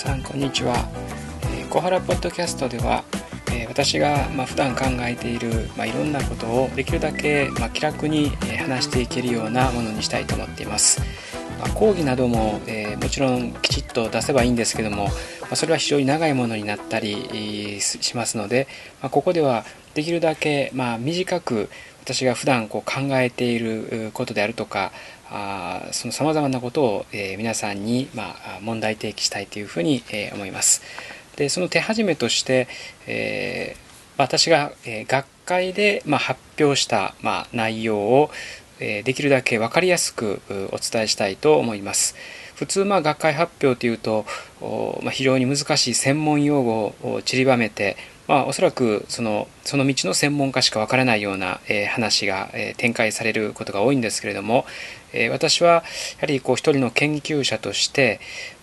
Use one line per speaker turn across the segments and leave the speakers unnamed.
さんこんにちは、えー、小原ポッドキャストでは、えー、私がまあ普段考えているまあいろんなことをできるだけまあ気楽に話していけるようなものにしたいと思っています、まあ、講義なども、えー、もちろんきちっと出せばいいんですけども、まあ、それは非常に長いものになったりしますので、まあ、ここではできるだけまあ短く私が普段こう考えていることであるとかあそのさまざまなことを、えー、皆さんに、まあ、問題提起したいというふうに、えー、思います。でその手始めとして、えー、私が、え学会で、まあ、発表した、まあ、内容を、できるだけ分かりやすくお伝えしたいと思います。普通、まあ、学会発表というと、まあ、非常に難しい専門用語を散りばめて、まあ、おそらくそのその道の専門家しかわからないような、え、話が、え、展開されることが多いんですけれども、え、私はやはりこう一人の研究者として、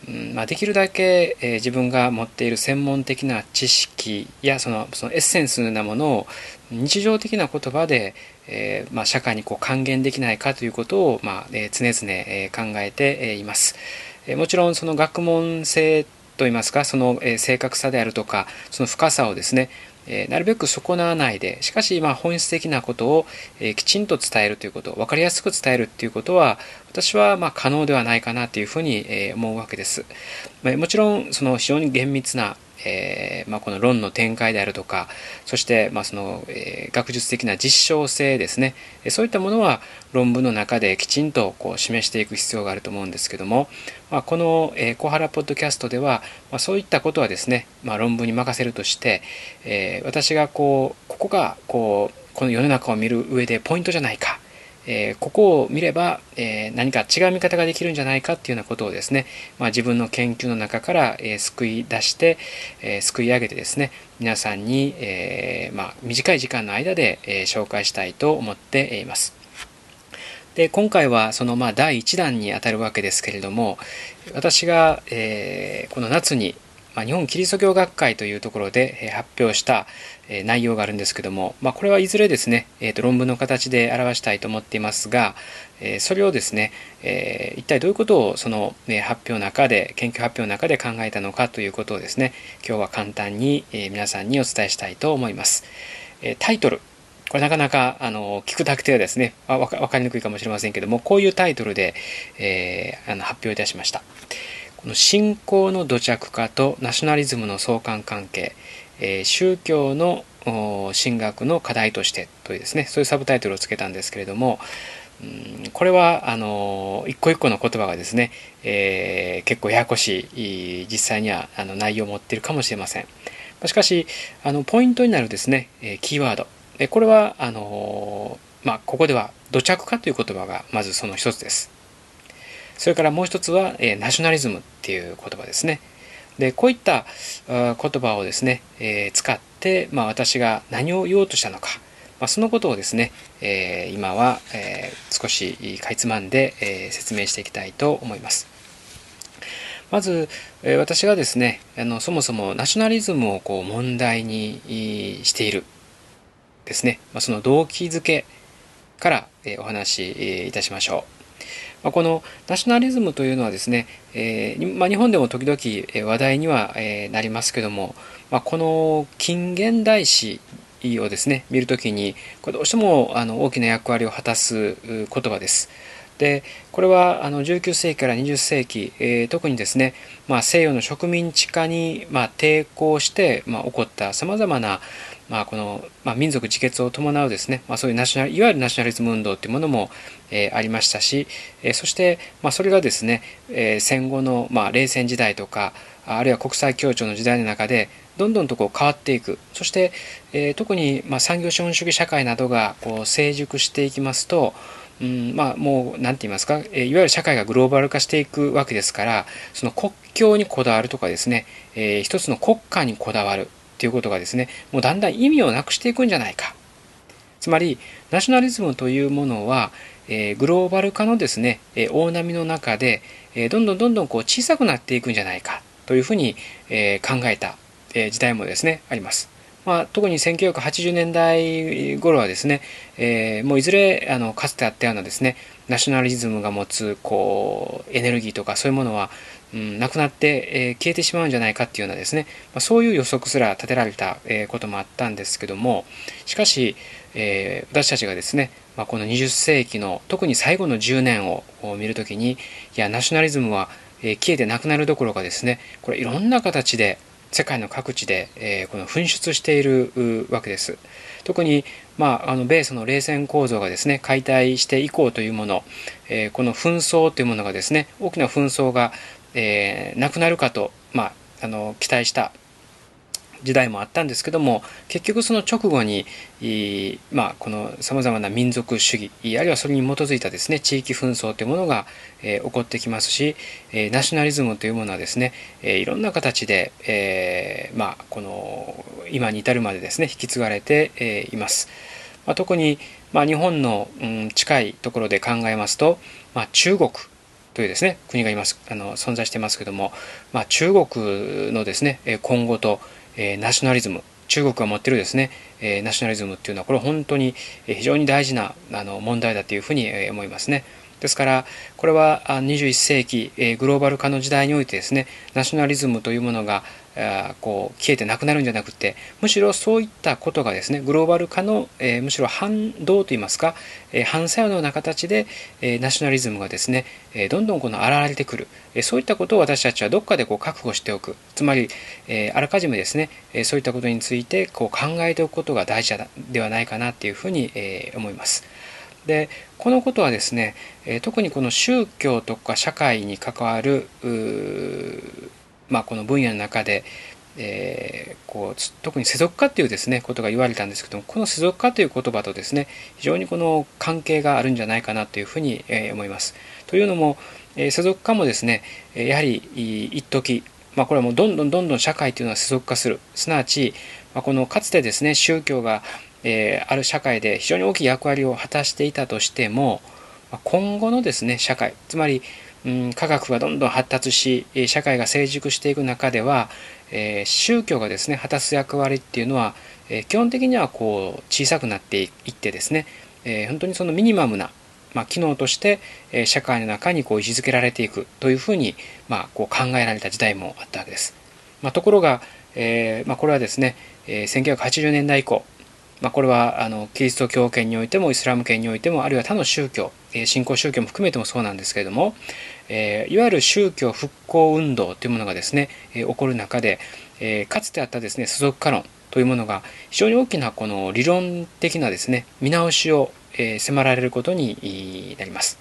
うんまあ、できるだけ、え、自分が持っている専門的な知識やそのそのエッセンスなものを日常的な言葉で、えーまあ、社会にこう還元できないかということを、まあえー、常々、えー、考えています。えもちろんその学問性といいますかそのえ正確さであるとかその深さをですねえなるべく損なわないでしかしまあ本質的なことをえきちんと伝えるということ分かりやすく伝えるっていうことは私はま可能ではないかなというふうに思うわけです。まもちろんその非常に厳密なえーまあ、この論の展開であるとかそして、まあそのえー、学術的な実証性ですね。そういったものは論文の中できちんとこう示していく必要があると思うんですけども、まあ、この、えー、小原ポッドキャストでは、まあ、そういったことはですね、まあ、論文に任せるとして、え、私がこうここがこうこの世の中を見る上でポイントじゃないか。えー、ここを見れば、えー、何か違う見方ができるんじゃないかっていうようなことをですね、まあ、自分の研究の中から、えー、救い出して、え救い上げてですね皆さんに、えまあ、短い時間の間で、え紹介したいと思っています。で今回はそのまあ第1弾にあたるわけですけれども私が、えこの夏にまあ、日本キリスト教学会というところで発表した内容があるんですけども、まあ、これはいずれですね、えー、と論文の形で表したいと思っていますが、えそれをですね、え一体どういうことをその、ね、発表の中で研究発表の中で考えたのかということをですね今日は簡単に、え皆さんにお伝えしたいと思います。えタイトルこれなかなかあの聞くだけではですね分かりにくいかもしれませんけどもこういうタイトルで、えー、あの発表いたしました。この信仰の土着化とナショナリズムの相関関係、えー、宗教の神学の課題としてというですねそういうサブタイトルをつけたんですけれども、これはあの一個一個の言葉がですね、えー、結構ややこしい実際にはあの内容を持っているかもしれません。しかしあのポイントになるですねキーワードこれはあの、まあ、ここでは土着化という言葉がまずその一つです。それからもう一つは、えー、ナショナリズムっていう言葉ですね。でこういった言葉をですね、えー、使って、まあ、私が何を言おうとしたのか、まあ、そのことをですね、えー、今は、えー、少しかいつまんで、え説明していきたいと思います。まず、え私がですねあのそもそもナショナリズムをこう問題にしているですね、まあ、その動機づけから、えお話しいたしましょう。まあ、このナショナリズムというのはですね、えー、まあ、日本でも時々話題にはなりますけども、まあ、この近現代史をですね見るときにこれどうしてもあの大きな役割を果たす言葉です。でこれはあの19世紀から20世紀、えー、特にですね、まあ、西洋の植民地化に、まあ、抵抗して、まあ、起こったさまざまな、まあ、この、まあ、民族自決を伴うですね、まあ、そういうナショナルいわゆるナショナリズム運動というものも、えー、ありましたし、えー、そして、まあ、それがですね、えー、戦後の、まあ、冷戦時代とかあるいは国際協調の時代の中でどんどんとこう変わっていく。そして、えー、特に、まあ、産業資本主義社会などがこう成熟していきますと、うんまあ、もう何て言いますか、えー、いわゆる社会がグローバル化していくわけですからその国境にこだわるとかですね、えー、一つの国家にこだわる。っていうことがですねもうだんだん意味をなくしていくんじゃないかつまりナショナリズムというものは、えー、グローバル化のですね、えー、大波の中で、えー、どんどんどんどんこう小さくなっていくんじゃないかというふうに、え考えた、え時代もですねあります。まあ、特に1980年代頃はですね、えー、もういずれあのかつてあったようなですねナショナリズムが持つこうエネルギーとかそういうものはうん、なくなって、えー、消えてしまうんじゃないかっていうようなですね、まあ、そういう予測すら立てられた、えー、こともあったんですけどもしかし、えー、私たちがですね、まあ、この20世紀の特に最後の10年を見るときにいやナショナリズムは、え消えてなくなるどころかですねこれいろんな形で世界の各地で、えこの噴出しているわけです。特に、まあ、あの米ソの冷戦構造がですね解体して以降というもの、えこの紛争というものがですね大きな紛争が、えー、なくなるかと、まあ、あの期待した時代もあったんですけども結局その直後に、まあ、このさまざまな民族主義あるいはそれに基づいたですね地域紛争というものが、えー、起こってきますし、えー、ナショナリズムというものはですね、えー、いろんな形で、えーまあ、この今に至るまでですね引き継がれて、えー、います。まあ、特に、まあ、日本の、うん、近いところで考えますと、まあ、中国というですね国がいますあの存在してますけども、まあ、中国のですね今後と、えー、ナショナリズム中国が持ってるですね、えー、ナショナリズムっていうのはこれ本当に非常に大事なあの問題だというふうに思いますね。ですからこれは21世紀グローバル化の時代においてですねナショナリズムというものがこう消えてなくなるんじゃなくてむしろそういったことがですねグローバル化の、えー、むしろ反動といいますか、えー、反作用のような形で、えー、ナショナリズムがですね、えどんどんこの現れてくる、えそういったことを私たちはどっかでこう覚悟しておくつまり、えあらかじめですね、えそういったことについてこう考えておくことが大事ではないかなというふうに、え思います。でこのことはですね、え特にこの宗教とか社会に関わるまあ、この分野の中で、えー、こう特に世俗化というですねことが言われたんですけどもこの世俗化という言葉とですね非常にこの関係があるんじゃないかなというふうに、えー、思います。というのも、えー、世俗化もですねやはり一時まあ、これはもうどんどんどんどん社会というのは世俗化するすなわち、まあ、このかつてですね宗教が、えー、ある社会で非常に大きい役割を果たしていたとしても今後のですね社会つまりうん、科学がどんどん発達し社会が成熟していく中では、えー、宗教がですね果たす役割っていうのは、えー、基本的にはこう小さくなっていってですね、えー、本当にそのミニマムな、まあ、機能として、え社会の中にこう位置づけられていくというふうに、まあ、こう考えられた時代もあったわけです。まあ、ところが、えま、これはですね、え1980年代以降まあ、これはあのキリスト教圏においてもイスラム圏においてもあるいは他の宗教、えー、信仰宗教も含めてもそうなんですけれども、えー、いわゆる宗教復興運動というものがですね、えー、起こる中で、えー、かつてあったですね世俗化論というものが非常に大きなこの理論的なですね見直しを、えー、迫られることになります。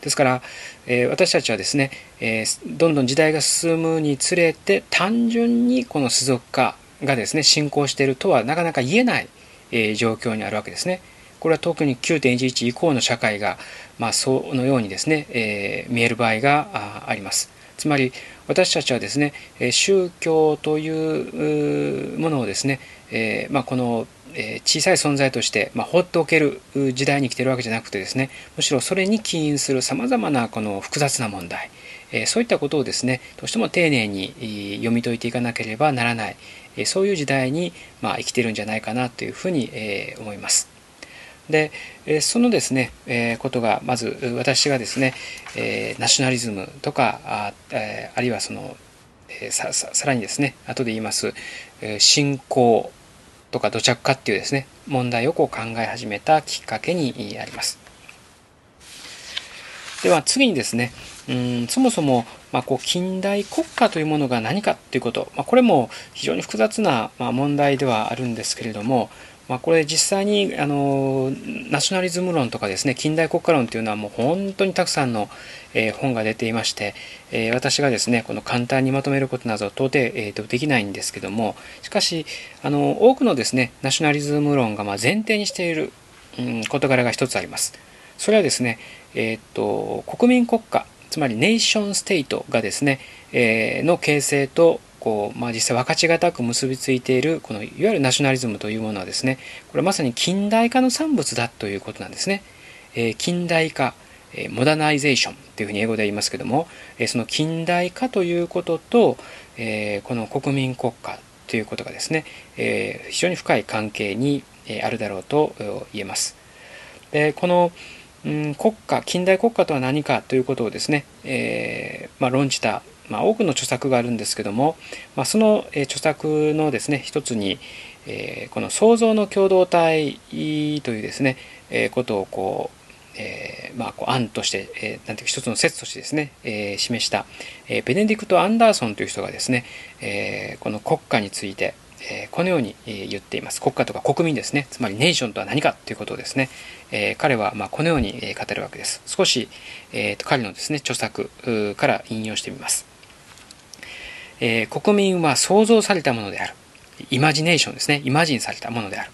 ですから、えー、私たちはですね、えー、どんどん時代が進むにつれて単純にこの世俗化がですね進行しているとはなかなか言えない、えー、状況にあるわけですね。これは特に9.11以降の社会が、まあ、そのようにですね、えー、見える場合があります。つまり私たちはですね宗教というものをですね、えーまあ、この小さい存在として、まあ、放っておける時代に来てるわけじゃなくてですねむしろそれに起因するさまざまなこの複雑な問題、えー、そういったことをですねどうしても丁寧に読み解いていかなければならない、え、そういう時代に、まあ、生きてるんじゃないかなというふうに、え、思います。でそのですね、えことがまず私がですね、えナショナリズムとかあ,、えあるいはその、えささらにですね後で言います、え信仰とか土着化っていうですね問題をこう考え始めたきっかけにあります。では次にですねうんそもそも、まあ、こう近代国家というものが何かということ、まあ、これも非常に複雑な、ま問題ではあるんですけれども、まあ、これ実際にあのナショナリズム論とかですね近代国家論というのはもう本当にたくさんの、えー、本が出ていまして、えー、私がですねこの簡単にまとめることなど到底、えー、できないんですけどもしかしあの多くのですねナショナリズム論がま前提にしている、うん、事柄が一つあります。それはですね、えー、っと国民国家つまりネーションステイトがですね、えの形成とこう、まあ、実際分かちがたく結びついているこのいわゆるナショナリズムというものはですねこれまさに近代化の産物だということなんですね。えー、近代化えモダナイゼーションというふうに英語で言いますけども、えその近代化ということと、えこの国民国家ということがですね、え非常に深い関係にあるだろうと言えます。でこのうん国家近代国家とは何かということをですね、え、まあ、論じた、まあ、多くの著作があるんですけども、まあ、その、え著作のですね一つに、え、この創造の共同体というですね、え、ことをこうえー、まあ、こう案として、えー、なんていう一つの説としてですね、えー、示した、えー、ベネディクト・アンダーソンという人がですね、えこの国家について、えこのように言っています。国家とか国民ですね、つまりネーションとは何かということをですね、え彼はまあこのように語るわけです。少し、えー、と彼のですね著作から引用してみます、え国民は創造されたものである。イマジネーションですね、イマジンされたものである。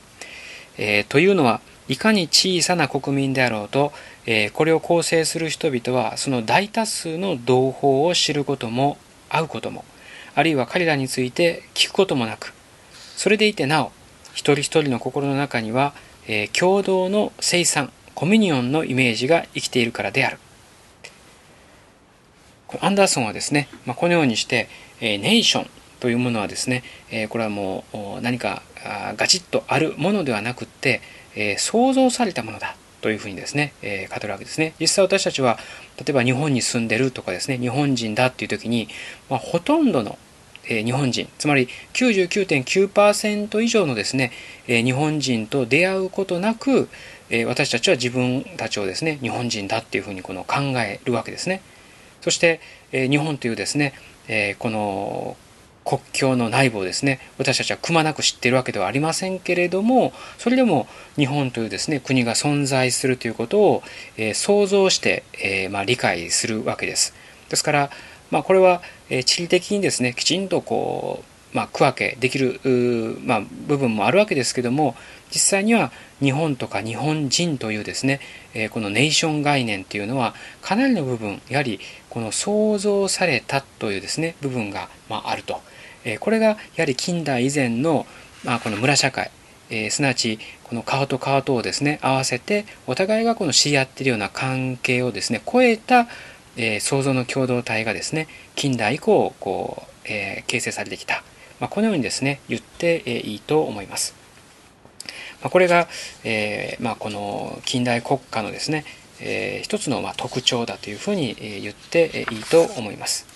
えというのは、いかに小さな国民であろうと、えこれを構成する人々はその大多数の同胞を知ることも会うこともあるいは彼らについて聞くこともなくそれでいてなお一人一人の心の中には、え共同の生産コミュニオンのイメージが生きているからであるアンダーソンはですね、まあ、このようにして、えネーションというものはですね、えこれはもう何かガチッとあるものではなくってえ創造されたものだというふうにですね、え語るわけですね。実際私たちは例えば日本に住んでるとかですね日本人だっていう時に、まあ、ほとんどのえ日本人つまり99.9%以上のですね、え日本人と出会うことなく、え私たちは自分たちをですね日本人だっていうふうにこの考えるわけですねそして、え日本というですね、えこの国境の内部をですね私たちはくまなく知っているわけではありませんけれどもそれでも日本というですね国が存在するということを、え、想像して、え、まあ、理解するわけです。ですから、まあ、これは、え、地理的にですねきちんとこう、まあ、区分けできる、まあ、部分もあるわけですけども実際には日本とか日本人というですね、えこのネーション概念というのはかなりの部分やはりこの想像されたというですね部分が、まあ、ると。えこれがやはり近代以前の、ま、この村社会、え、すなわちこの川と川とをですね合わせてお互いがこの知り合ってるような関係をですね超えた、えー、創造の共同体がですね近代以降こう、え、形成されてきた、ま、このようにですね言って、えいいと思います。まあ、これが、えまあ、この近代国家のですね、え一つのま特徴だというふうに言っていいと思います。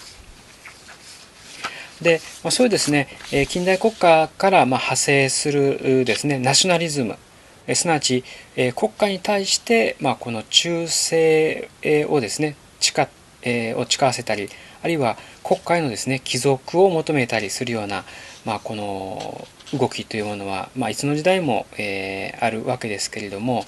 で、まあ、そういうですね、近代国家からま派生するですね、ナショナリズム、すなわち国家に対して、まあ、この忠誠をですね、誓を誓わせたり、あるいは国会のですね、帰属を求めたりするような、まあ、この動きというものは、まあ、いつの時代も、えー、あるわけですけれども、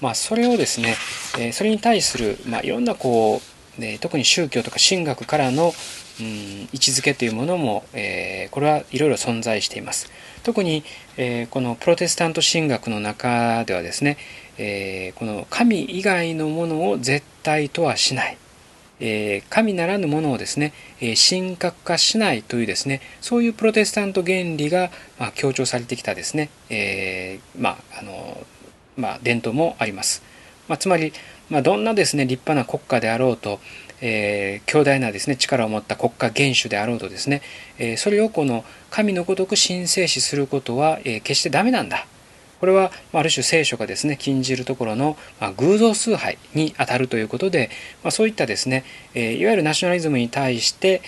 まあ、それをですね、えー、それに対する、まあ、いろんなこう、ね、特に宗教とか神学からの、うん、位置づけというものも、えー、これはいろいろ存在しています。特に、えー、このプロテスタント神学の中ではですね、えー、この神以外のものを絶対とはしない、え神ならぬものをですね、え神格化しないというですねそういうプロテスタント原理が、まあ、強調されてきたですね、えまああのまあ、伝統もあります。まあ、つまり、まあ、どんなですね立派な国家であろうと、えー、強大なですね力を持った国家元首であろうとですね、えー、それをこの神のごとく神聖視することは、えー、決してダメなんだこれはある種聖書がですね禁じるところの、偶像崇拝にあたるということで、まあ、そういったですね、いわゆるナショナリズムに対して、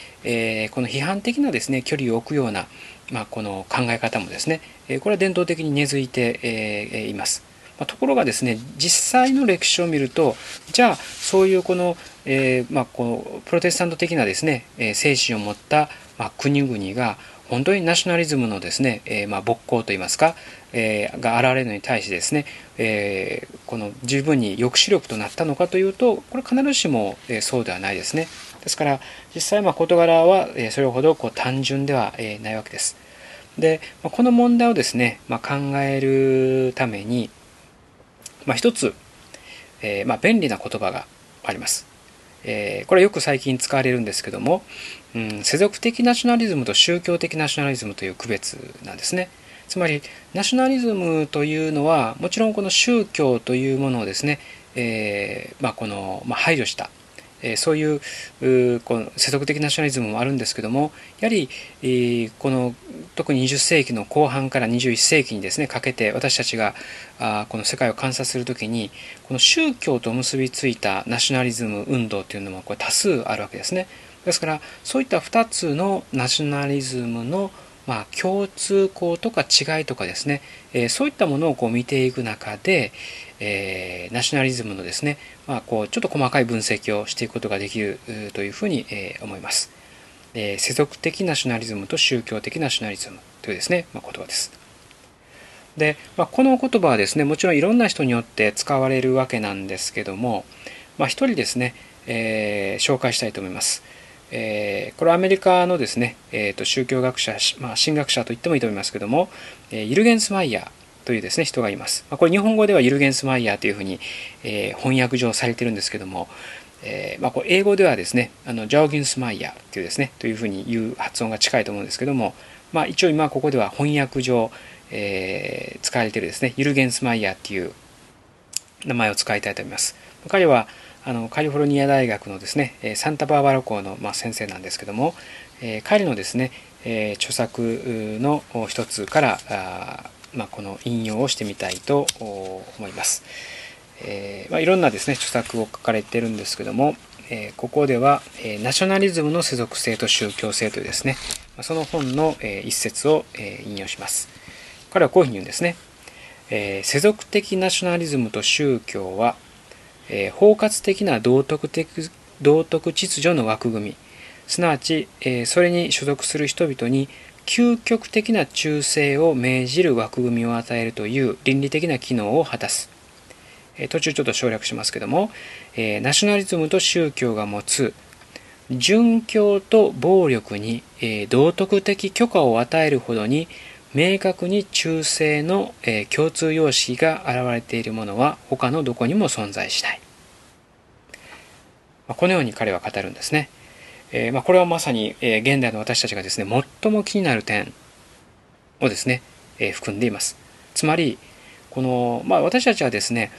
この批判的なですね距離を置くような、まあ、この考え方もですね、これは伝統的に根付いて、います。ところがですね実際の歴史を見るとじゃあそういうこの,、えーまあ、このプロテスタント的なですね、精神を持った、まあ、国々が本当にナショナリズムのですね、えーまあ、勃興といいますか、えー、が現れるのに対してですね、えー、この十分に抑止力となったのかというとこれ必ずしも、え、そうではないですね。ですから実際ま事柄は、え、それほどこう単純では、え、ないわけです。で、まあ、この問題をですね、まあ、考えるために、まあ、一つ、えー、ま、便利な言葉があります。えー、これはよく最近使われるんですけども、うん、世俗的ナショナリズムと宗教的ナショナリズムという区別なんですね。つまりナショナリズムというのはもちろんこの宗教というものをですね、えー、まあ、この、まあ、排除した、えそういうこの世俗的ナショナリズムもあるんですけどもやはり、えこの特に20世紀の後半から21世紀にですねかけて私たちがあこの世界を観察する時にこの宗教と結びついたナショナリズム運動というのもこれ多数あるわけですね。ですからそういった2つのナショナリズムのまあ、共通項とか違いとかですね、え、そういったものをこう見ていく中で、えー、ナショナリズムのですね、まあ、こうちょっと細かい分析をしていくことができるというふうに、えー、思います、えー。世俗的ナショナリズムと宗教的ナショナリズムというですね、まあ、言葉です。で、まあ、この言葉はですねもちろんいろんな人によって使われるわけなんですけども、まあ、一人ですね、えー、紹介したいと思います。えー、これはアメリカのですね、えー、と宗教学者、まあ、神学者と言ってもいいと思いますけども、えー、ユルゲンス・マイヤーというですね人がいます。まあ、これ日本語ではユルゲンス・マイヤーというふうに、えー、翻訳上されてるんですけども、えーまあ、これ英語ではですねあのジャオギンス・マイヤーというですねというふうに言う発音が近いと思うんですけども、まあ、一応今ここでは翻訳上、えー、使われているですねユルゲンス・マイヤーっていう名前を使いたいと思います。彼はあのカリフォルニア大学のですねサンタバーバラ校の、まあ、先生なんですけども、えー、彼のですね、えー、著作の一つからあ、まあ、この引用をしてみたいと思います。えーまあ、いろんなですね著作を書かれてるんですけども、えー、ここでは、えー、ナショナリズムの世俗性と宗教性というですねその本の、えー、一節を、えー、引用します。彼はこういうふうに言うんですね。えー、世俗的ナショナリズムと宗教はえー、包括的な道徳的道徳秩序の枠組みすなわち、えー、それに所属する人々に究極的な忠誠を命じる枠組みを与えるという倫理的な機能を果たす、途中ちょっと省略しますけども、えナショナリズムと宗教が持つ殉教と暴力に、え道徳的許可を与えるほどに明確に中性の、え共通様式が現れているものは他のどこにも存在しない。ま、このように彼は語るんですね。えー、まあ、これはまさに、え現代の私たちがですね、最も気になる点をですね、え含んでいます。つまり、この、まあ、私たちはですね、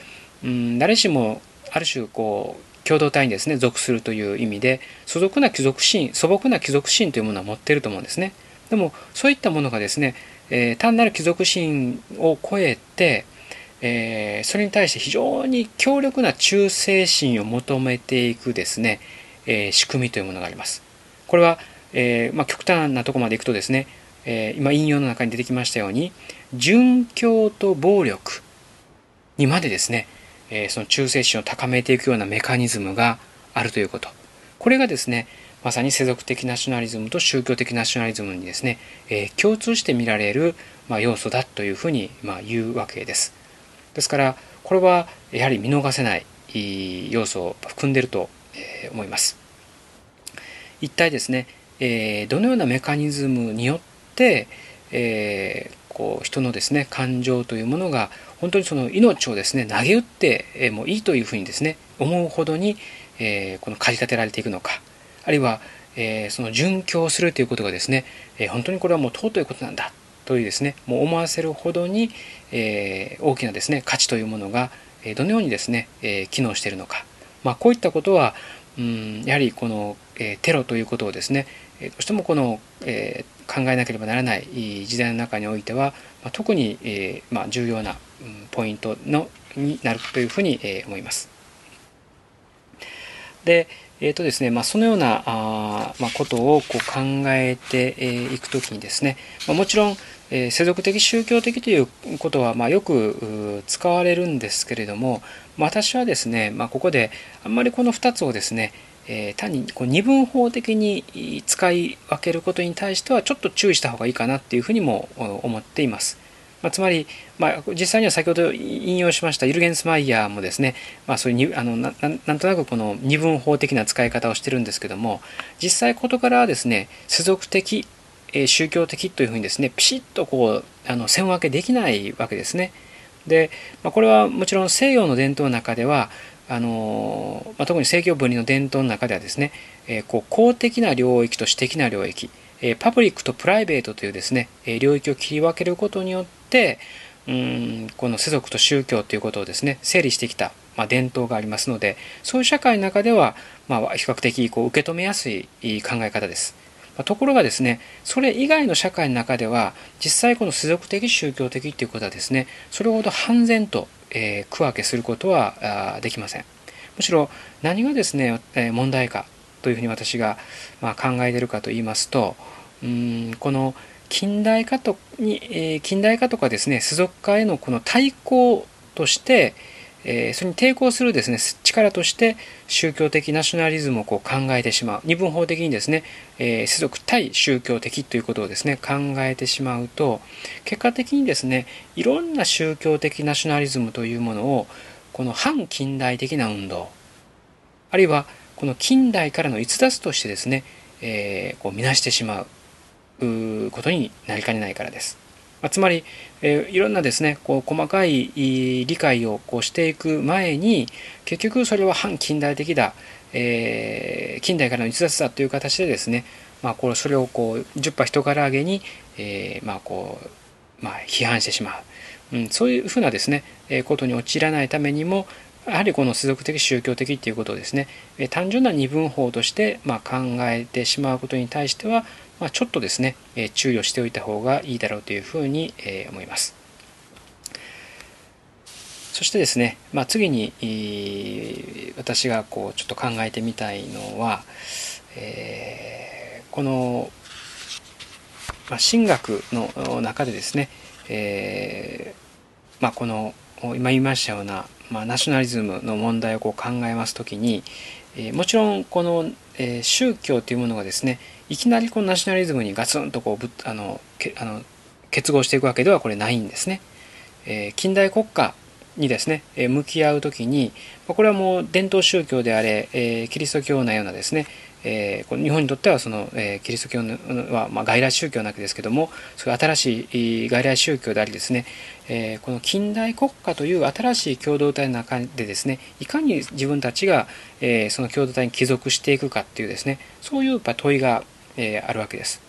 うん、誰しもある種こう共同体にですね属するという意味で素朴な貴族心素朴な貴族心というものは持っていると思うんですねでもそういったものがですねえー、単なる貴族心を超えて、えー、それに対して非常に強力な忠誠心を求めていくですね、え、仕組みというものがあります。これは、えまあ、極端なとこまでいくとですね、え今引用の中に出てきましたように殉教と暴力にまでですね、えその忠誠心を高めていくようなメカニズムがあるということこれがですねまさに世俗的ナショナリズムと宗教的ナショナリズムにですね、え、共通して見られる、まあ、要素だというふうに、まあ、言うわけです。ですからこれはやはり見逃せない要素を含んでいると思います。一体ですね、えー、どのようなメカニズムによって、えー、こう人のですね感情というものが本当にその命をですね投げ打ってもいいというふうにですね思うほどに、えー、この駆り立てられていくのかあるいは、えー、その殉教するということがですね、えー、本当にこれはもう尊いことなんだというですねもう思わせるほどに、えー、大きなですね価値というものが、どのようにですね、え機能しているのか、まあ、こういったことはうんやはりこの、えテロということをですねどうしてもこの、え考えなければならない時代の中においては、まあ、特に、えまあ、重要な、うん、ポイントのになるというふうに、え思います。で、えーとですねまあ、そのようなあ、まあ、ことをこう考えていくときにですね、まあ、もちろん、えー、世俗的宗教的ということは、まあ、よく使われるんですけれども、私はですね、まあ、ここであんまりこの2つをですね、えー、単にこう二分法的に使い分けることに対してはちょっと注意した方がいいかなっていうふうにも思っています。まあ、つまり、まあ、実際には先ほど引用しましたユルゲンスマイヤーもですね、まあ、そういうあのななんとなくこの二分法的な使い方をしてるんですけども実際事からはですね世俗的、えー、宗教的というふうにですねピシッとこうあの線分けできないわけですね。で、まあ、これはもちろん西洋の伝統の中ではあのまあ、特に政教分離の伝統の中ではですね、えー、こう公的な領域と私的な領域、えー、パブリックとプライベートというですね、えー、領域を切り分けることによってうんこの世俗と宗教ということをですね整理してきた、まあ、伝統がありますのでそういう社会の中では、まあ、比較的こう受け止めやすい考え方です。ところがですねそれ以外の社会の中では実際この世俗的宗教的っていうことはですねそれほど半然と、えー、区分けすることはできません。むしろ何がですね、え問題かというふうに私が、ま、考えているかと言いますとうんこの近代化とに、え、近代化とかですね世俗化へのこの対抗として、えー、それに抵抗するですね力として宗教的ナショナリズムをこう考えてしまう二分法的にですね、えー、世俗対宗教的ということをですね考えてしまうと結果的にですねいろんな宗教的ナショナリズムというものをこの反近代的な運動あるいはこの近代からの逸脱としてですね、えー、こう見なしてしまうことになりかねないからです。つまり、えー、いろんなですねこう細かい理解をこうしていく前に結局それは反近代的だ、えー、近代からの逸脱だという形でですね、まあ、これそれをこう十羽人から揚げに、えー、まあこうまあ、批判してしまう、うん、そういうふうなですね、えことに陥らないためにもやはりこの世俗的宗教的っていうことをですね単純な二分法としてま考えてしまうことに対してはまあ、ちょっとですね、え注意をしておいた方がいいだろうというふうに、え思います。そしてですね、まあ、次に私がこうちょっと考えてみたいのは、えー、この、まあ、神学の中でですね、えー、まあ、この今言いましたような、まあ、ナショナリズムの問題をこう考えます時に、えー、もちろんこの、え宗教というものがですねいきなりこのナショナリズムにガツンとこうぶあのけあの結合していくわけではこれないんですね。えー、近代国家にですね、え向き合う時にこれはもう伝統宗教であれ、えー、キリスト教のようなですね、えー、この日本にとってはその、えー、キリスト教は、まあ、外来宗教なわけですけどもそういう新しい外来宗教でありですね、えー、この近代国家という新しい共同体の中でですねいかに自分たちが、えー、その共同体に帰属していくかっていうですねそういうやっぱ問いが、え、あるわけです。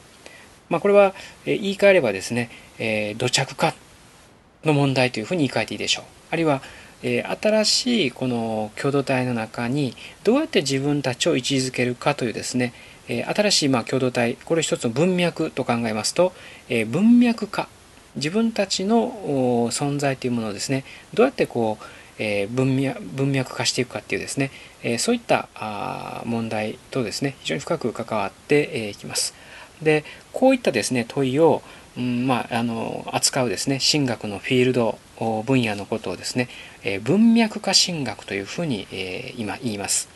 まあ、これは、え、言い換えればですね、えー、土着化の問題というふうに言い換えていいでしょう。あるいはえ新しいこの共同体の中にどうやって自分たちを位置づけるかというですね、え新しいまあ共同体これ一つの文脈と考えますと、え文脈化自分たちの存在というものをですねどうやってこうえ文脈文脈化していくかっていうですね、えそういったあ問題とですね非常に深く関わっていきます。でこういったですね問いを、うんまあ、あの扱うですね神学のフィールド分野のことをですね、え文脈化神学というふうに、え今言います。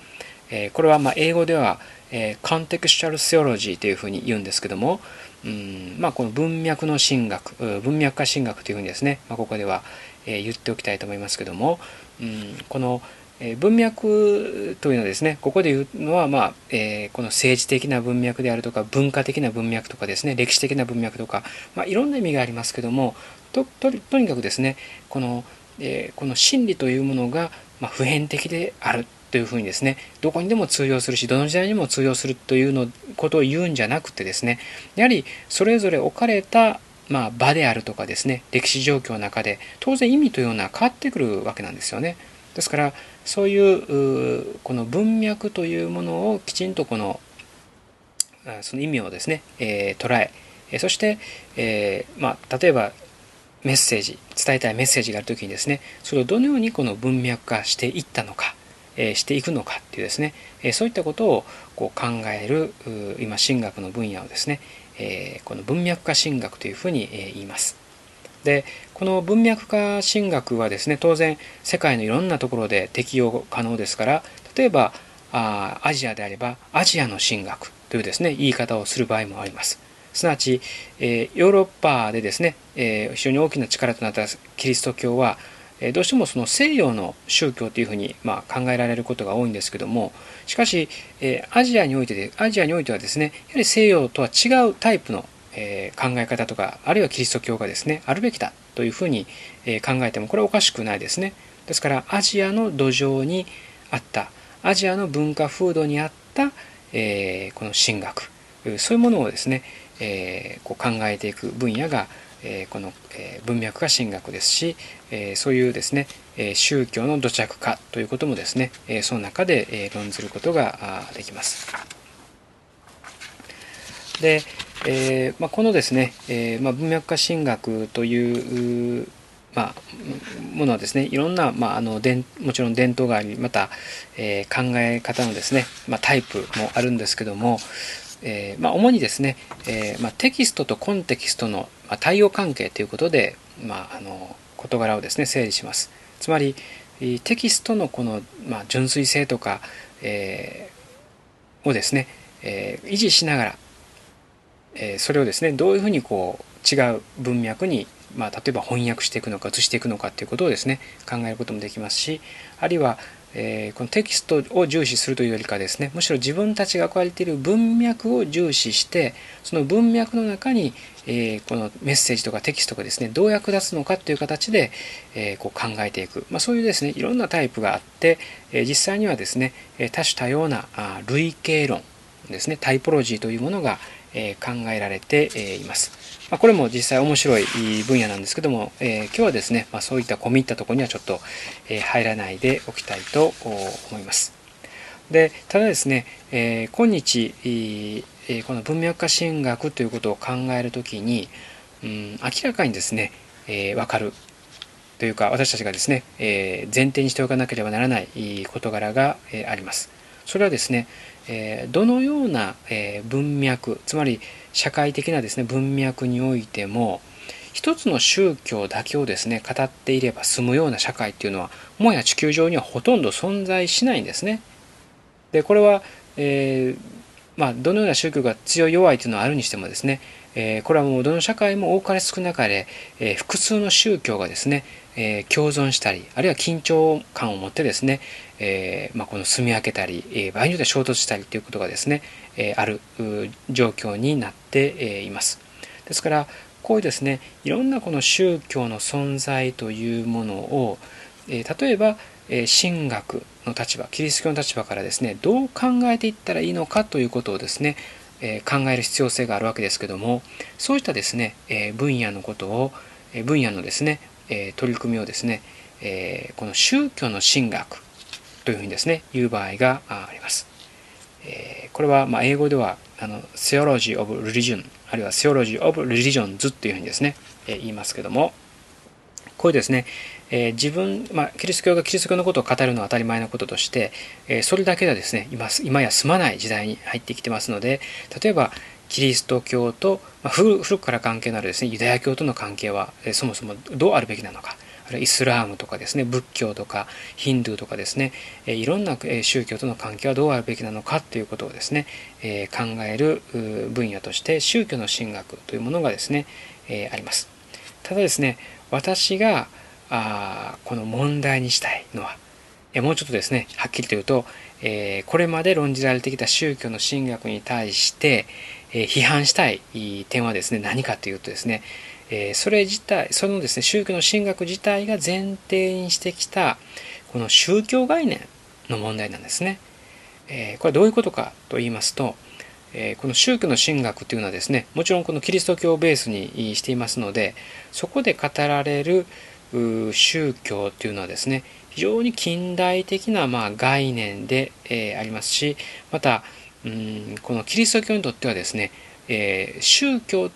えこれはま英語では、えコンテクスチャルセオロジーというふうに言うんですけども、うんまあ、この文脈の神学文脈化神学というふうにですね、まあ、ここでは、え言っておきたいと思いますけども、うん、このえ文脈というのはですねここで言うのは、まあえー、この政治的な文脈であるとか文化的な文脈とかですね歴史的な文脈とか、まあ、いろんな意味がありますけどもととにかくですねこの,、えー、この真理というものが、まあ、普遍的であるというふうにですねどこにでも通用するしどの時代にも通用するというのことを言うんじゃなくてですねやはりそれぞれ置かれたまあ、場であるとかですね歴史状況の中で当然意味というのは変わってくるわけなんですよね。ですからそういうこの文脈というものをきちんとこのその意味をですね、えー、捉えそして、えー、まあ、例えばメッセージ伝えたいメッセージがある時にですねそれをどのようにこの文脈化していったのか、えー、していくのかっていうですね、えそういったことをこう考える今神学の分野をですね、えこの文脈化神学というふうに言います。でこの文脈化神学はですね当然世界のいろんなところで適用可能ですから例えばあアジアであればアジアの神学というですね言い方をする場合もありますすなわち、えー、ヨーロッパでですね、えー、非常に大きな力となったキリスト教は、え、どうしてもその西洋の宗教というふうに、まあ、考えられることが多いんですけどもしかし、えアジアにおいてでアジアにおいてはですねやはり西洋とは違うタイプのえ考え方とかあるいはキリスト教がですねあるべきだというふうに、え考えてもこれはおかしくないですね。ですからアジアの土壌にあったアジアの文化風土にあった、えこの神学そういうものをですね、えこう考えていく分野が、えこの、え文脈が神学ですし、えそういうですね、え宗教の土着化ということもですね、えその中で、え論ずることができます。で、えまあ、このですね、えまあ、文脈化神学というまあ、ものはですねいろんな、まあ、あのもちろん伝統がありまた、え、考え方のですね、まあ、タイプもあるんですけども、えまあ、主にですね、えま、テキストとコンテキストの、まあ、対応関係ということで、まあ、あの事柄をですね整理します。つまりテキストのこの、まあ、純粋性とか、えー、をですね、えー、維持しながら、えー、それをですねどういうふうにこう違う文脈にまあ、例えば翻訳していくのか移していくのかっていうことをですね考えることもできますしあるいは、え、このテキストを重視するというよりかですねむしろ自分たちが置かれている文脈を重視してその文脈の中に、え、このメッセージとかテキストがですねどう役立つのかという形で、え、こう考えていく、まあ、そういうですねいろんなタイプがあって、え実際にはですね多種多様な類型論ですねタイポロジーというものが、え考えられています。ま、これも実際面白い分野なんですけども、えー、今日はですね、まあ、そういった込み入ったところにはちょっと、え、入らないでおきたいと思います。でただですね、え、今日、えこの文脈化神学ということを考えるときに、うん、明らかにですね、え分かるというか私たちがですね、え前提にしておかなければならない事柄が、えあります。それはですね、えどのような、え文脈つまり社会的なですね文脈においても一つの宗教だけをですね語っていれば済むような社会っていうのはもはや地球上にはほとんど存在しないんですね。でこれは、えー、まあ、どのような宗教が強い弱いというのはあるにしてもですね、えー、これはもうどの社会も多かれ少なかれ、えー、複数の宗教がですね、え共存したりあるいは緊張感を持ってですね、えまあ、この住み分けたり、え場合によっては衝突したりということがですね、えある状況になっています。ですからこういうですねいろんなこの宗教の存在というものを、え例えば神学の立場キリスト教の立場からですねどう考えていったらいいのかということをですね、考える必要性があるわけですけどもそういったですね、分野のことを分野のですね、取り組みをですね、この宗教の神学というふうにですね言う場合があります。これは英語ではあの Theology of Religion あるいは Theology of Religions というふうにですね、言いますけどもこういうですね、えー、自分、まあ、キリスト教がキリスト教のことを語るのは当たり前のこととして、えー、それだけではですね今今や済まない時代に入ってきてますので例えばキリスト教と、まあ、古くから関係のあるですねユダヤ教との関係は、えー、そもそもどうあるべきなのかあるいはイスラームとかですね仏教とかヒンドゥーとかですね、え、いろんな宗教との関係はどうあるべきなのかということをですね、え、考える分野として宗教の神学というものがですね、え、あります。ただですね私があこの問題にしたいのはもうちょっとですねはっきりと言うと、えー、これまで論じられてきた宗教の神学に対して、えー、批判したい点はですね何かというとですね、えー、それ自体そのですね宗教の神学自体が前提にしてきたこの宗教概念の問題なんですね。えこれはどういうことかと言いますと、えこの宗教の神学というのはですねもちろんこのキリスト教をベースにしていますのでそこで語られる宗教というのはですね非常に近代的なまあ概念で、えありますしまたうんこのキリスト教にとってはですね、え宗教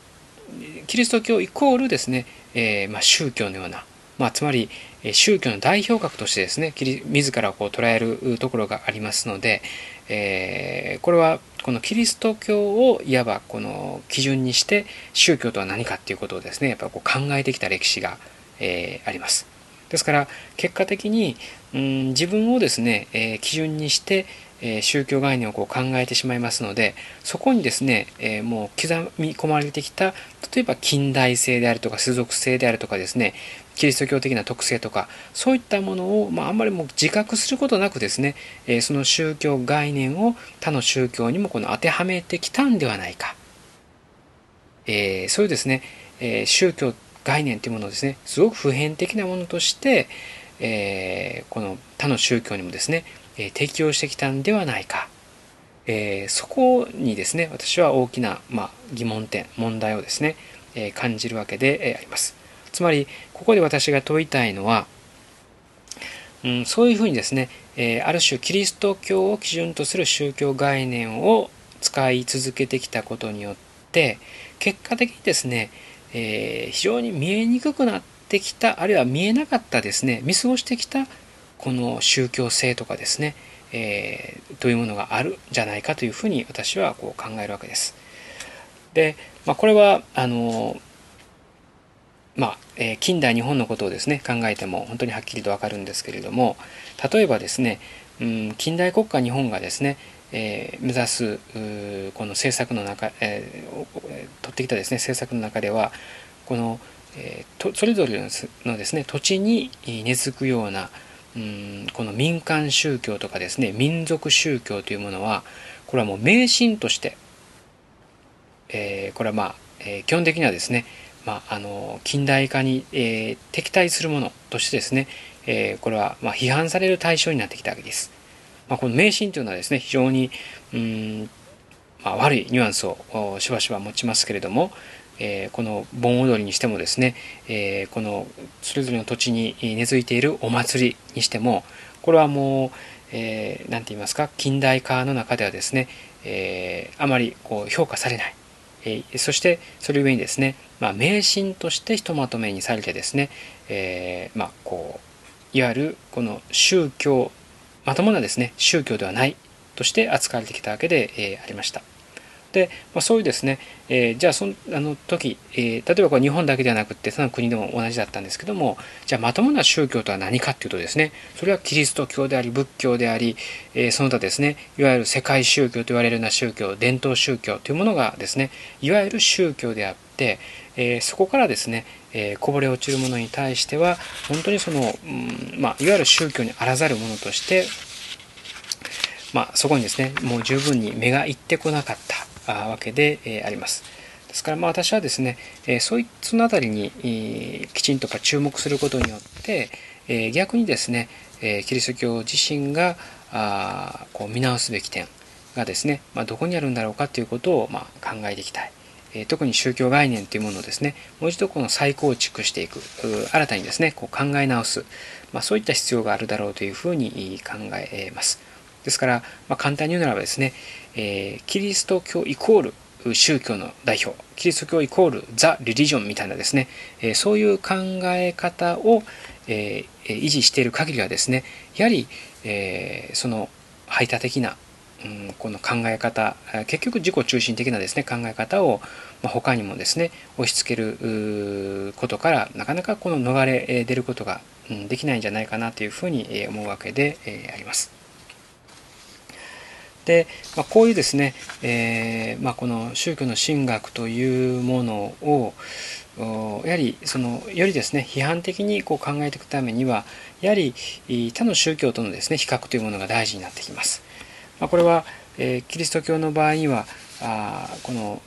キリスト教イコールですね、えまあ、宗教のような、まあ、つまり宗教の代表格としてですね自らをこう捉えるところがありますので、えー、これはこのキリスト教をいわばこの基準にして宗教とは何かっていうことをですねやっぱこう考えてきた歴史が、えー、あります。ですから結果的に、うん、自分をですね、えー、基準にして、えー、宗教概念をこう考えてしまいますのでそこにですね、えー、もう刻み込まれてきた例えば近代性であるとか世俗性であるとかですねキリスト教的な特性とかそういったものを、まあ、あんまりもう自覚することなくですね、えその宗教概念を他の宗教にもこの当てはめてきたんではないか、え、そういうですね、え宗教って概念というものをですねすごく普遍的なものとして、えこの他の宗教にもですね、え適用してきたんではないか、えそこにですね私は大きな、まあ、疑問点問題をですね、え感じるわけでえあります。つまりここで私が問いたいのは、うん、そういうふうにですね、えある種キリスト教を基準とする宗教概念を使い続けてきたことによって結果的にですね、えー、非常に見えにくくなってきたあるいは見えなかったですね見過ごしてきたこの宗教性とかですね、えー、というものがあるんじゃないかというふうに私はこう考えるわけです。で、まあ、これはあのまあ、えー、近代日本のことをですね考えても本当にはっきりと分かるんですけれども例えばですね、うん、近代国家日本がですね、えー、目指すこの政策の中、えー、取ってきたですね政策の中ではこの、えー、とそれぞれのですね土地に根付くようなうんこの民間宗教とかですね民族宗教というものはこれはもう迷信として、えー、これはまあ、えー、基本的にはですね、まあ、あの近代化に、えー、敵対するものとしてですね、えこれはまあ批判される対象になってきたわけです。まあ、この迷信というのはですね非常にうん、まあ、悪いニュアンスをしばしば持ちますけれども、えー、この盆踊りにしてもですね、えー、このそれぞれの土地に根付いているお祭りにしてもこれはもう何、えー、て言いますか近代化の中ではですね、えー、あまりこう評価されない、えー、そしてそれゆえにですね、まあ、迷信としてひとまとめにされてですね、え、まあこういわゆるこの宗教まともなですね宗教ではないとして扱われてきたわけで、え、ありました。で、まあ、そういうですね、えー、じゃあそのあの時、えー、例えばこれ日本だけではなくてその国でも同じだったんですけどもじゃあまともな宗教とは何かっていうとですねそれはキリスト教であり仏教であり、えー、その他ですねいわゆる世界宗教と言われるような宗教伝統宗教というものがですねいわゆる宗教であって、え、そこからですね、えー、こぼれ落ちるものに対しては本当にその、うんまあ、いわゆる宗教にあらざるものとしてまあ、そこにですねもう十分に目がいってこなかったわけで、えあります。ですからまあ私はですね、えそいその辺りに、えきちんとか注目することによって、え逆にですね、えキリスト教自身があこう見直すべき点がですね、まあ、どこにあるんだろうかということをまあ考えていきたい。え特に宗教概念というものをですね、もう一度この再構築していく、新たにですね、こう考え直す、まあ、そういった必要があるだろうというふうに考えます。ですから、まあ、簡単に言うならばですね、えー、キリスト教イコール宗教の代表キリスト教イコールザ・リリジョンみたいなですね、えー、そういう考え方を、えー、維持している限りはですねやはり、え、その排他的な、うん、この考え方結局自己中心的なですね考え方を、まあ、他にもですね押し付けることからなかなかこの逃れ出ることができないんじゃないかなというふうに思うわけであります。で、まあ、こういうですね、えーまあ、この宗教の神学というものをやはりそのよりですね批判的にこう考えていくためにはやはり他の宗教とのですね比較というものが大事になってきます。まあ、これは、え、キリスト教の場合にはあこの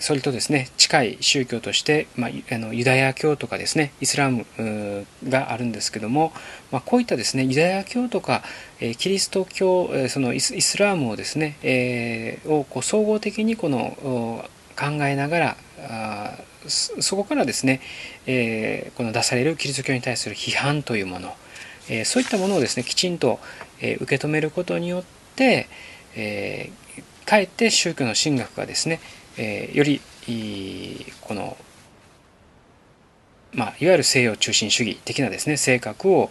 それとですね近い宗教として、まあ、あのユダヤ教とかですねイスラムがあるんですけども、まあ、こういったですねユダヤ教とか、えキリスト教そのイスラムをですね、えー、をこう総合的にこの考えながらあそこからですね、えー、この出されるキリスト教に対する批判というもの、えー、そういったものをですねきちんと、え受け止めることによって、えかえって宗教の神学がですね、えー、よりこの、まあ、いわゆる西洋中心主義的なですね性格を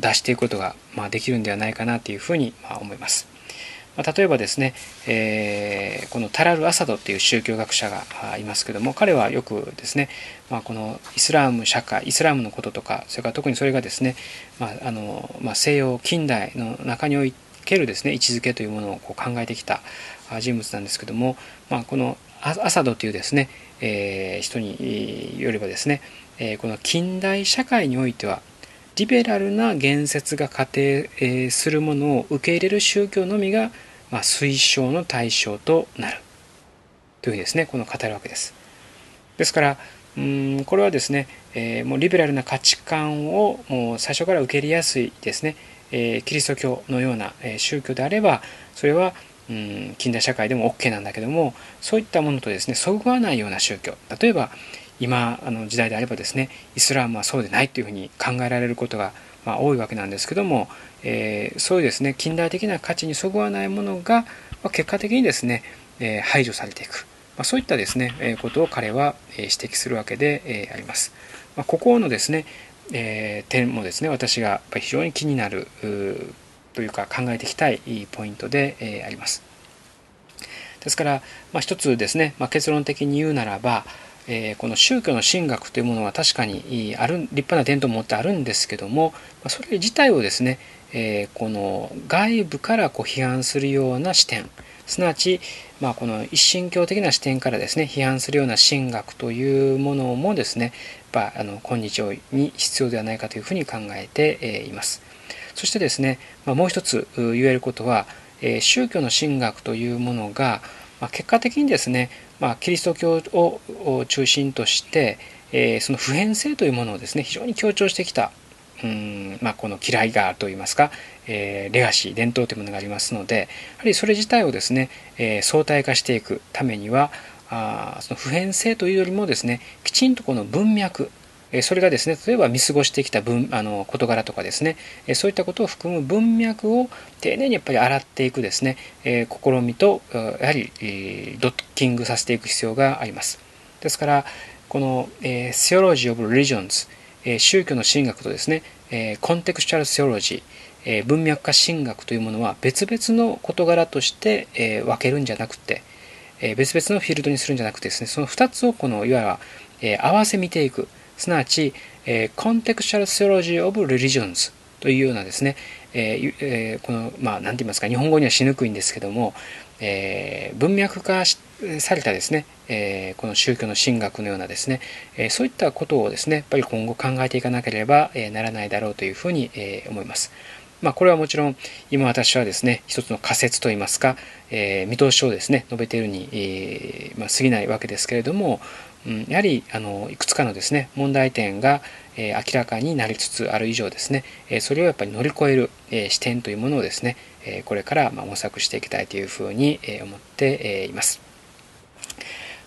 出していくことが、まあ、できるんではないかなというふうに、まあ、思います。まあ、例えばですね、えー、このタラル・アサドっていう宗教学者がいますけども彼はよくですね、まあ、このイスラーム社会イスラームのこととかそれから特にそれがですね、まああのまあ、西洋近代の中においてけるですね位置づけというものをこう考えてきた人物なんですけども、まあ、このアサドというですね、えー、人によればですね、えー、この近代社会においてはリベラルな言説が仮定するものを受け入れる宗教のみが、まあ、推奨の対象となるというふうにですねこの語るわけです。ですからうんこれはですね、えー、もうリベラルな価値観をもう最初から受け入れやすいですね、えー、キリスト教のような、え宗教であればそれはうん近代社会でも OK なんだけどもそういったものとですねそぐわないような宗教例えば今あの時代であればですねイスラムはそうでないというふうに考えられることが、まあ、多いわけなんですけども、えー、そういうですね近代的な価値にそぐわないものが、まあ、結果的にですね、えー、排除されていく、まあ、そういったですね、えー、ことを彼は、え指摘するわけで、えあります。まあ、ここのですね、え点もですね私が非常に気になるというか考えていきたいポイントで、えあります。ですから、まあ、一つですね、まあ、結論的に言うならば、えー、この宗教の神学というものは確かにある立派な伝統を持ってあるんですけどもまそれ自体をですね、えー、この外部からこう批判するような視点すなわち、まあ、この一神教的な視点からですね批判するような神学というものもですねやっぱあの今日に必要ではないかというふうに考えています。そしてですね、まあ、もう一つ言えることは、え、宗教の神学というものが、まあ、結果的にですね、まあ、キリスト教を中心として、え、その普遍性というものをですね非常に強調してきたうんまあ、この嫌いがといいますか、えー、レガシー伝統というものがありますのでやはりそれ自体をですね、えー、相対化していくためにはあその普遍性というよりもですねきちんとこの文脈それがですね例えば見過ごしてきた文あの事柄とかですねそういったことを含む文脈を丁寧にやっぱり洗っていくですねえ試みとやはりドッキングさせていく必要があります。ですからこの Theology of Religions 宗教の神学とですねコンテクスチャル・セオロジー文脈化神学というものは別々の事柄として分けるんじゃなくて別々のフィールドにするんじゃなくてですねその2つをこのいわゆる合わせ見ていく。すなわち、えー、Contextual Theology of Religions というようなですね、この、まあ、なんて言いますか、日本語にはしにくいんですけども、えー、文脈化されたですね、えー、この宗教の神学のようなですね、え、そういったことをですね、やっぱり今後考えていかなければならないだろうというふうに思います。まあ、これはもちろん今私はですね一つの仮説といいますか、えー、見通しをですね述べているに、えーまあ、過ぎないわけですけれども、うん、やはりあのいくつかのですね問題点が、えー、明らかになりつつある以上ですね、え、それをやっぱり乗り越える、え、視点というものをですね、え、これからま模索していきたいというふうに、思っています。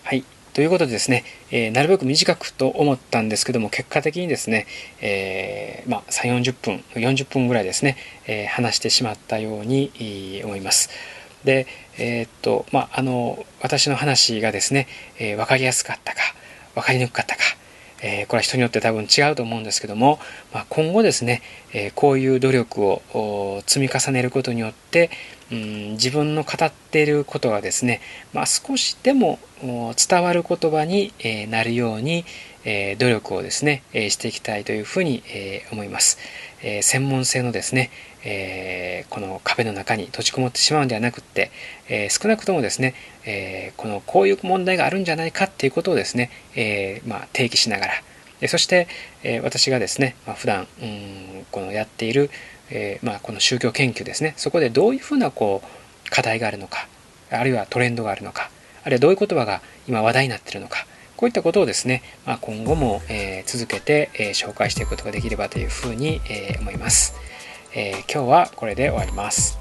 はいということでですね、え、なるべく短くと思ったんですけども、結果的にですね、えー、まあ、3、40分、40分ぐらいですね、え、話してしまったように思います。で、えー、っと、まあ、あの、私の話がですね、え分かりやすかったか、分かりにくかったか、えこれは人によって多分違うと思うんですけども、まあ、今後ですね、えこういう努力を積み重ねることによって、うん、自分の語っていることがですね、まあ、少しでも伝わる言葉になるように努力をですねしていきたいというふうに思います。専門性のですねえこの壁の中に閉じこもってしまうんではなくってえ少なくともですねえこのこういう問題があるんじゃないかっていうことをですねえまあ提起しながらそしてえ私がですねま普段このやっているえ、まあ、この宗教研究ですねそこでどういうふうなこう課題があるのかあるいはトレンドがあるのかあるいはどういう言葉が今話題になってるのかこういったことをですね、まあ、今後も、え、続けて、え、紹介していくことができればというふうに、え思います、えー、今日はこれで終わります。